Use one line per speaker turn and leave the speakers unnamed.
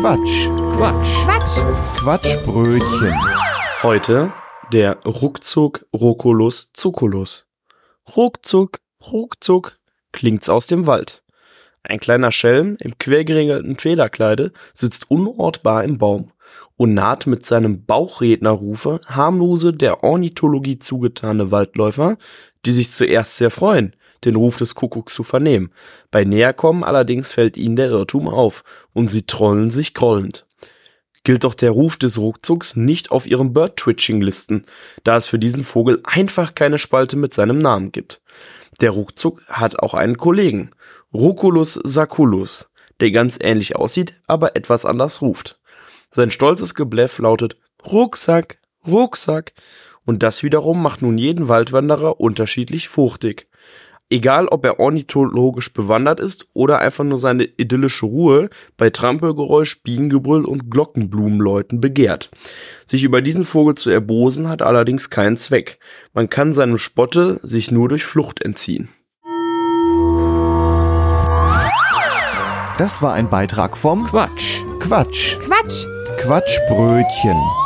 Quatsch.
Quatsch.
Quatsch.
Quatschbrötchen.
Heute der Ruckzuck Roculus Zuculus. Ruckzuck, ruckzuck, klingt's aus dem Wald. Ein kleiner Schelm im quergeringelten Federkleide sitzt unortbar im Baum und naht mit seinem Bauchrednerrufe harmlose der Ornithologie zugetane Waldläufer, die sich zuerst sehr freuen, den Ruf des Kuckucks zu vernehmen. Bei Näherkommen allerdings fällt ihnen der Irrtum auf und sie trollen sich grollend. Gilt doch der Ruf des Ruckzucks nicht auf ihren Bird-Twitching-Listen, da es für diesen Vogel einfach keine Spalte mit seinem Namen gibt. Der Ruckzuck hat auch einen Kollegen, Ruculus saculus, der ganz ähnlich aussieht, aber etwas anders ruft. Sein stolzes Gebläff lautet Rucksack, Rucksack, und das wiederum macht nun jeden Waldwanderer unterschiedlich fuchtig. Egal, ob er ornithologisch bewandert ist oder einfach nur seine idyllische Ruhe bei Trampelgeräusch, Bienengebrüll und Glockenblumenläuten begehrt. Sich über diesen Vogel zu erbosen hat allerdings keinen Zweck. Man kann seinem Spotte sich nur durch Flucht entziehen.
Das war ein Beitrag vom
Quatsch.
Quatsch.
Quatsch.
Quatschbrötchen.